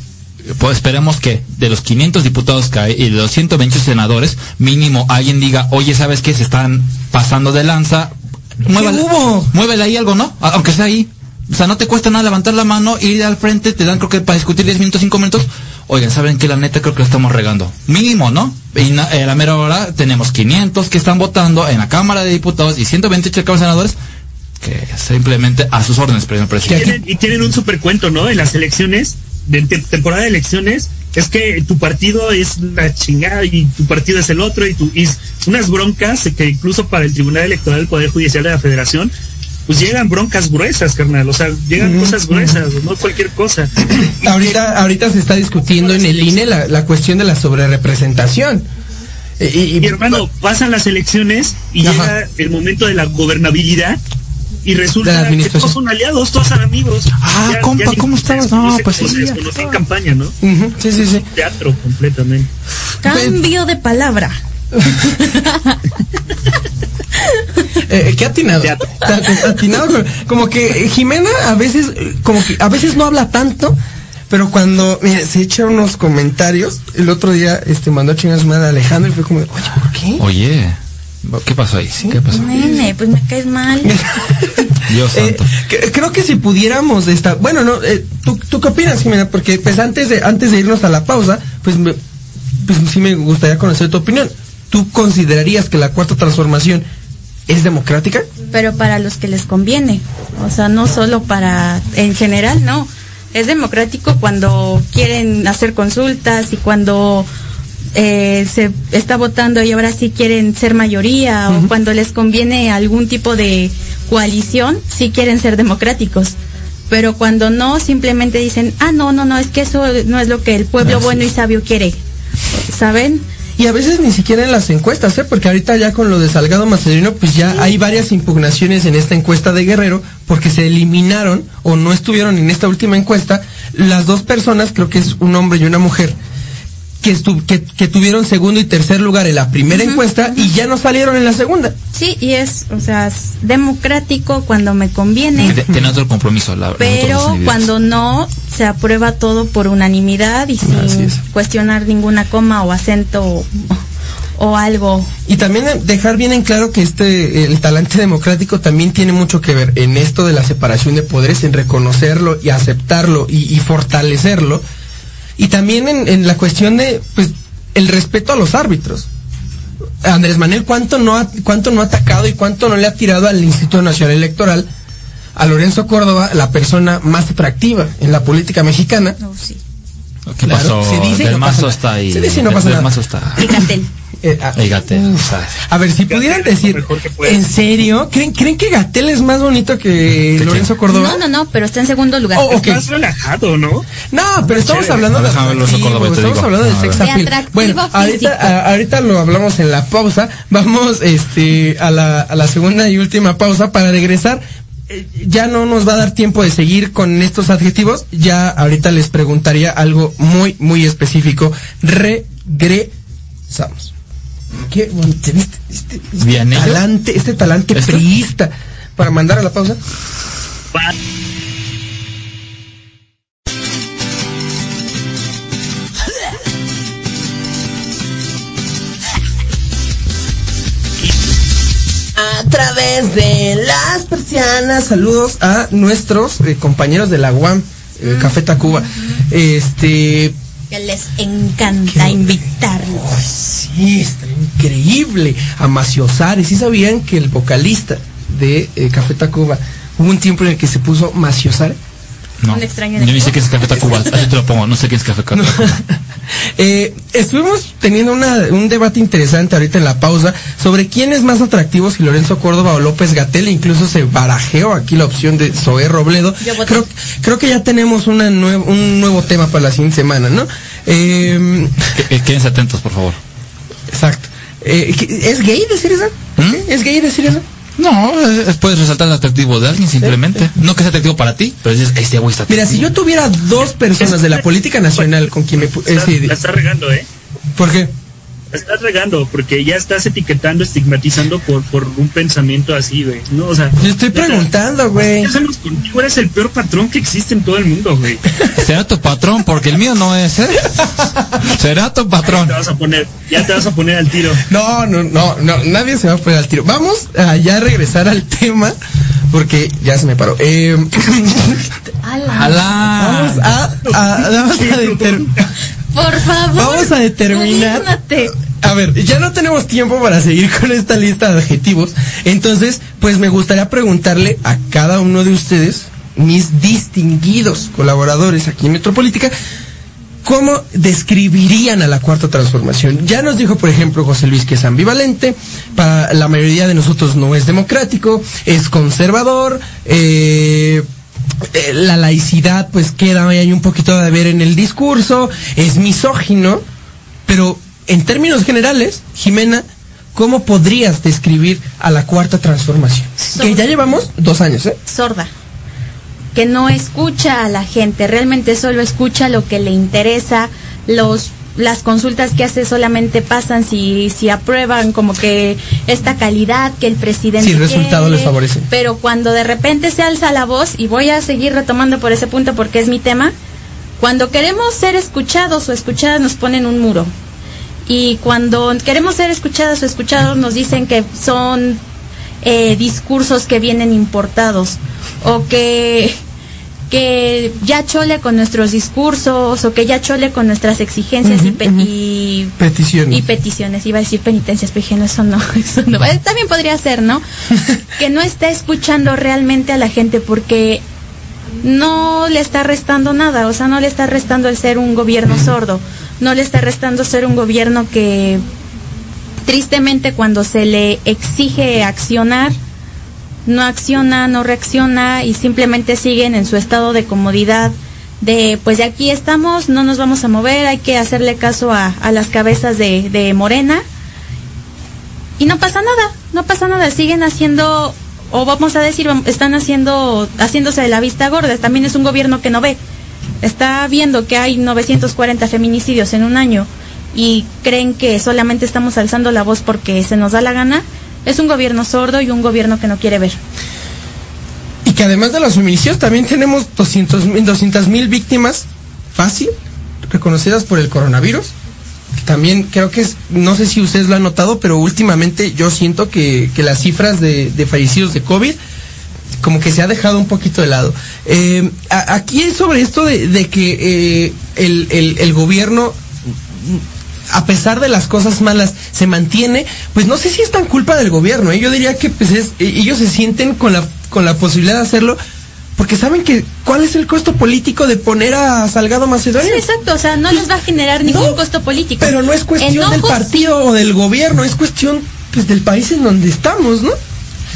Pues esperemos que de los 500 diputados que hay y de los 120 senadores, mínimo alguien diga, oye, ¿sabes qué? Se están pasando de lanza. Muévale, hubo? muévele ahí algo, ¿no? Aunque sea ahí. O sea, no te cuesta nada levantar la mano, ir al frente, te dan creo que para discutir 10 minutos, 5 minutos. Oigan, ¿saben que La neta creo que lo estamos regando. Mínimo, ¿no? Y na- eh, a la mera hora tenemos 500 que están votando en la Cámara de Diputados y 128 de Senadores que simplemente a sus órdenes, Y presidente. tienen, y tienen un super cuento, ¿no? En las elecciones, de te- temporada de elecciones, es que tu partido es la chingada y tu partido es el otro y, tu, y unas broncas que incluso para el Tribunal Electoral del Poder Judicial de la Federación, pues llegan broncas gruesas, carnal. O sea, llegan cosas gruesas, no cualquier cosa. ahorita, ahorita se está discutiendo en el INE la, la cuestión de la sobrerepresentación. Y, y- Mi hermano, pasan las elecciones y Ajá. llega el momento de la gobernabilidad y resulta que todos son aliados, todos son amigos. Ah, compa, ¿cómo estabas? No, pues sí, se ya. desconoce en campaña, ¿no? Sí, sí, sí. Teatro completamente. cambio de palabra. Eh, ¿Qué atinado? Teatro. Atinado como que Jimena a veces, eh, como que a veces no habla tanto, pero cuando mira, se echa unos comentarios, el otro día este mandó a chingar a su madre a Alejandro y fue como, oye, ¿por qué? Oye, ¿qué pasó ahí? ¿Qué pasó? Nene, pues me caes mal. Dios Eh, santo. que- creo que si pudiéramos esta, bueno, no, eh, ¿tú, ¿tú qué opinas, Jimena? Porque pues antes de antes de irnos a la pausa, pues, me- pues sí me gustaría conocer tu opinión. ¿Tú considerarías que la cuarta transformación es democrática? pero para los que les conviene. O sea, no solo para, en general, no. Es democrático cuando quieren hacer consultas y cuando eh, se está votando y ahora sí quieren ser mayoría o cuando les conviene algún tipo de coalición, sí quieren ser democráticos. Pero cuando no, simplemente dicen, ah, no, no, no, es que eso no es lo que el pueblo bueno y sabio quiere. ¿Saben? Y a veces ni siquiera en las encuestas, ¿eh? Porque ahorita ya con lo de Salgado Macedonio, pues ya hay varias impugnaciones en esta encuesta de Guerrero, porque se eliminaron o no estuvieron en esta última encuesta las dos personas, creo que es un hombre y una mujer, que, estu- que, que tuvieron segundo y tercer lugar en la primera encuesta y ya no salieron en la segunda. Sí, y es, o sea, es democrático cuando me conviene. Tiene otro compromiso, la pero cuando no se aprueba todo por unanimidad y Así sin es. cuestionar ninguna coma o acento o, o algo. Y también dejar bien en claro que este el talante democrático también tiene mucho que ver en esto de la separación de poderes, en reconocerlo y aceptarlo y, y fortalecerlo. Y también en, en la cuestión de pues el respeto a los árbitros. Andrés Manuel cuánto no ha, cuánto no ha atacado y cuánto no le ha tirado al Instituto Nacional Electoral a Lorenzo Córdoba, la persona más atractiva en la política mexicana. No, sí. ¿Qué Claro, pasó? se dice y no pasa mazo nada. está ahí. Se dice y no Del- pasa del nada. mazo está. Y Gatel. Eh, ah, Gatel, uf. sea, A ver, si pudieran decir. ¿en serio? ¿Creen, ¿Creen que Gatel es más bonito que ¿Que Lorenzo? Córdoba? No, no, no, pero está en segundo lugar. Oh, ok. Más relajado, ¿no? No, pero estamos hablando de atractivo, estamos digo. hablando de A sex. De appeal. atractivo Bueno, ahorita, a- ahorita lo hablamos en la pausa. Vamos este, a, la, a la segunda y última pausa para regresar. eh, ya no nos va a dar tiempo de seguir con estos adjetivos. Ya ahorita les preguntaría algo muy, muy específico. Regresamos. ¿Qué? Bueno, ¿Viste este, este talante, este talante ¿Esto? priista para mandar a la pausa? A través de las persianas, saludos a nuestros eh, compañeros de la UAM, eh, Café Tacuba. Este, Que les encanta invitarlos. Sí, está increíble. A Macio Sare. ¿Sí sabían que el vocalista de eh, Café Tacuba hubo un tiempo en el que se puso Macio Sare? No. Un extraño Yo ni sé qué es Café Tacuba. Así te lo pongo. No sé qué es Café Tacuba. Eh, estuvimos teniendo una- un debate interesante ahorita en la pausa sobre quién es más atractivo, si Lorenzo Córdoba o López Gatel. Incluso se barajeó aquí la opción de Zoé Robledo. Creo, creo que ya tenemos una nue- un nuevo tema para la siguiente semana, ¿no? Eh, Que- que Quédense atentos, por favor. exacto. Eh, ¿qué- ¿Es gay decir eso? ¿Mm? ¿Es gay decir eso? No, eh, puedes resaltar el atractivo de alguien simplemente. No que sea atractivo para ti, pero dices, este güey está Mira, si yo tuviera dos personas de la política nacional con quien me... eh, sí, la estás regando, ¿eh? ¿Por qué? Estás regando porque ya estás etiquetando, estigmatizando por, por un pensamiento así, güey. No, o sea. Yo estoy preguntando, güey. ya sabemos, contigo eres el peor patrón que existe en todo el mundo, güey. Será tu patrón, porque el mío no es, ¿eh? Será tu patrón. Te vas a poner, ya te vas a poner al tiro. No, no, no, no, nadie se va a poner al tiro. Vamos a ya regresar al tema, porque ya se me paró. Eh, Ala. vamos ¡Hala! a, a- vamos a deter- Por favor. Vamos a determinar-. A ver, ya no tenemos tiempo para seguir con esta lista de adjetivos. Entonces, pues me gustaría preguntarle a cada uno de ustedes, mis distinguidos colaboradores aquí en Metropolítica, ¿cómo describirían a la cuarta transformación? Ya nos dijo, por ejemplo, José Luis que es ambivalente, para la mayoría de nosotros no es democrático, es conservador, eh, eh, la laicidad pues queda ahí un poquito de ver en el discurso, es misógino, pero en términos generales, Jimena, ¿cómo podrías describir a la cuarta transformación? Que ya llevamos dos años, ¿eh? sorda, que no escucha a la gente, realmente solo escucha lo que le interesa, los las consultas que hace solamente pasan si, si aprueban como que esta calidad que el presidente Sí, el resultado quiere, les favorece. pero cuando de repente se alza la voz y voy a seguir retomando por ese punto porque es mi tema cuando queremos ser escuchados o escuchadas nos ponen un muro y cuando queremos ser escuchadas o escuchados nos dicen que son eh, discursos que vienen importados o que que ya chole con nuestros discursos o que ya chole con nuestras exigencias y, pe- y Peticiones. y peticiones, iba a decir penitencias, pero dije, no, eso no, eso no. También podría ser, ¿no? que no está escuchando realmente a la gente porque no le está restando nada, o sea, no le está restando el ser un gobierno sordo, no le está restando ser un gobierno que tristemente cuando se le exige accionar, no acciona, no reacciona y simplemente siguen en su estado de comodidad de pues de aquí estamos, no nos vamos a mover, hay que hacerle caso a, las cabezas de, de Morena y no pasa nada, no pasa nada, siguen haciendo o vamos a decir, están haciendo haciéndose de la vista gorda, también es un gobierno que no ve. Está viendo que hay 940 feminicidios en un año y creen que solamente estamos alzando la voz porque se nos da la gana. Es un gobierno sordo y un gobierno que no quiere ver. Y que además de los feminicidios también tenemos 200 mil víctimas fácil, reconocidas por el coronavirus. También creo que es, no sé si ustedes lo han notado, pero últimamente yo siento que, las cifras de fallecidos de COVID como que se ha dejado un poquito de lado. Eh, aquí es sobre esto de, de que eh, el, el- el gobierno a pesar de las cosas malas, se mantiene, pues no sé si es tan culpa del gobierno, ¿eh? yo diría que pues es, eh, ellos se sienten con la, con la posibilidad de hacerlo, porque saben que cuál es el costo político de poner a Salgado Macedonio. Sí, exacto, o sea, no les va a generar ningún No, costo político. Pero no es cuestión del partido o del gobierno, es cuestión pues del país en donde estamos, ¿no?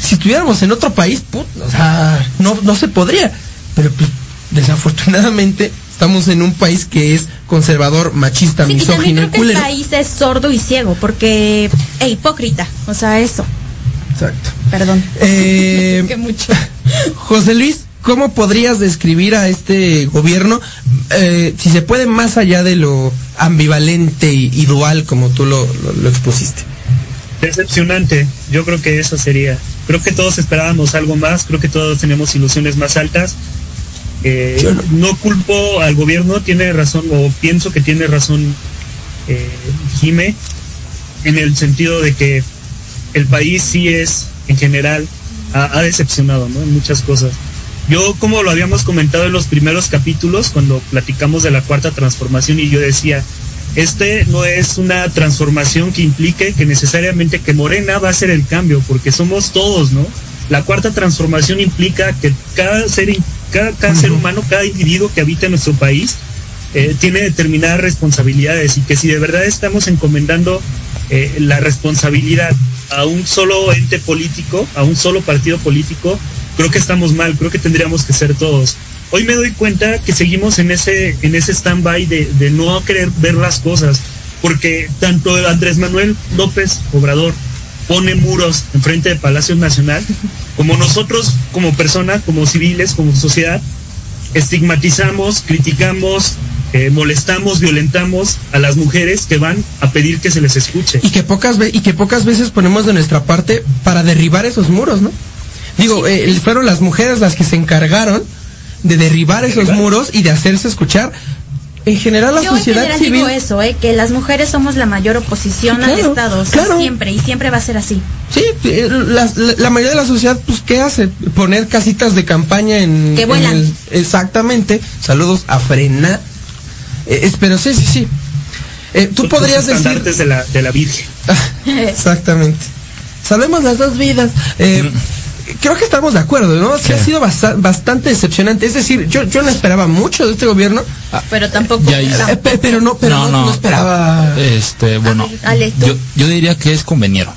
Si estuviéramos en otro país, put, o sea, no, no se podría. Pero pues, desafortunadamente estamos en un país que es conservador, machista, Sí, y también misógino y creo que el país es sordo y ciego, porque e hipócrita, o sea, eso. Exacto. Perdón. Eh, que mucho. José Luis, ¿cómo podrías describir a este gobierno, eh, si se puede, más allá de lo ambivalente y, y dual como tú lo, lo- lo expusiste? Decepcionante, yo creo que eso sería. Creo que todos esperábamos algo más, creo que todos tenemos ilusiones más altas. Eh, no. no. culpo al gobierno, tiene razón, o pienso que tiene razón eh, Jime, en el sentido de que el país sí es, en general, ha, ha decepcionado ¿no? en muchas cosas. Yo, como lo habíamos comentado en los primeros capítulos, cuando platicamos de la cuarta transformación, y yo decía, este no es una transformación que implique que necesariamente que Morena va a ser el cambio, porque somos todos, ¿no? La cuarta transformación implica que cada ser, cada ser humano, cada individuo que habita en nuestro país, eh, tiene determinadas responsabilidades y que si de verdad estamos encomendando eh, la responsabilidad a un solo ente político, a un solo partido político, creo que estamos mal, creo que tendríamos que ser todos. Hoy me doy cuenta que seguimos en ese, en ese stand-by de, de no querer ver las cosas, porque tanto Andrés Manuel López Obrador pone muros enfrente de Palacio Nacional, como nosotros como personas, como civiles, como sociedad, estigmatizamos, criticamos, eh, molestamos, violentamos a las mujeres que van a pedir que se les escuche. Y que pocas y que pocas veces ponemos de nuestra parte para derribar esos muros, ¿no? Digo, eh, fueron las mujeres las que se encargaron de derribar esos ¿Derribar? muros y de hacerse escuchar. En general la Yo en sociedad general civil digo eso, ¿eh? que las mujeres somos la mayor oposición Sí, al claro, Estado, o sea, claro. siempre, y siempre va a ser así. Sí, eh, la, la- la mayoría de la sociedad, pues, ¿qué hace? Poner casitas de campaña en... Que en vuelan. el- exactamente. Saludos a Frena. Eh, es- pero sí, sí, sí. Eh, tú podrías decir... de la, de la Virgen. Exactamente. Sabemos las dos vidas. Eh, Creo que estamos de acuerdo, ¿no? Sí, Sí. ha sido basta- bastante decepcionante. Es decir, yo, yo no esperaba mucho de este gobierno, Pero tampoco. Ya, ya. eh, pe- pero no, pero no, no esperaba. Este, bueno, Ale, yo, yo diría que es conveniero.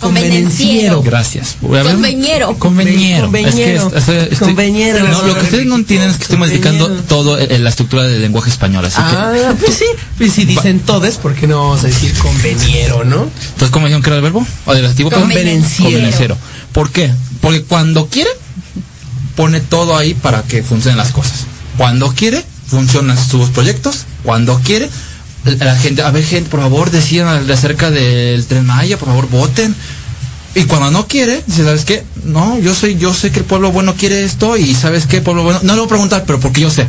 Convenenciero. Gracias. Conveñero. Conveñero. Conveñero. Es que estoy- Conveñero. No, lo que ustedes no entienden es que estoy modificando todo en la estructura del lenguaje español. Así Ah, pues sí. Pues si dicen todes, ¿por qué no vamos a decir conveniero, no? que. Entonces, ¿cómo dijeron que era el verbo? ¿O del adjetivo? Convenenciero. Convenenciero. ¿Por qué? Porque cuando quiere, pone todo ahí para que funcionen las cosas. Cuando quiere, funcionan sus proyectos. Cuando quiere, la gente, a ver, gente, por favor, decían acerca del tren Maya, por favor, voten. Y cuando no quiere, dice, ¿sabes qué? No, yo soy, yo sé que el pueblo bueno quiere esto y ¿sabes qué? Pueblo bueno, no le voy a preguntar, pero porque yo sé.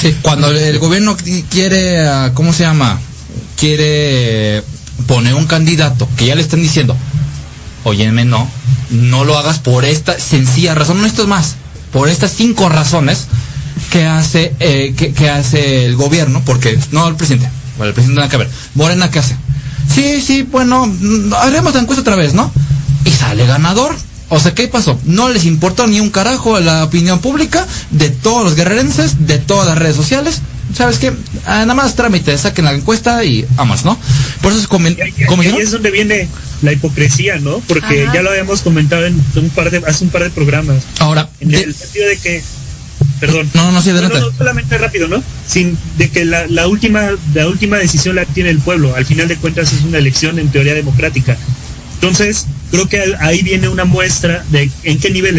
Sí. Cuando el gobierno qui- quiere, ah, ¿cómo se llama? Quiere poner un candidato que ya le están diciendo, óyeme, no, no lo hagas por esta sencilla razón, no esto es más, por estas cinco razones que hace, eh, que, que hace el gobierno, porque no el presidente, bueno, el presidente nada que ver, Morena, ¿qué hace? Sí, sí, bueno, mm, haremos la encuesta otra vez, ¿no? Y sale ganador. O sea, ¿qué pasó? No les importó ni un carajo la opinión pública de todos los guerrerenses, de todas las redes sociales. ¿Sabes qué? Ah, nada más trámite, saquen la encuesta y vamos, ¿no? Por eso es Y ahí- es donde viene la hipocresía, ¿no? Porque Ajá. ya lo habíamos comentado en un par de, hace un par de programas. Ahora, En de- el sentido de que, perdón. no, no, sí, adelante. no, solamente rápido, ¿no? Sin de que la, la última la última decisión la tiene el pueblo. Al final de cuentas es una elección en teoría democrática. Entonces, creo que ahí viene una muestra de en qué nivel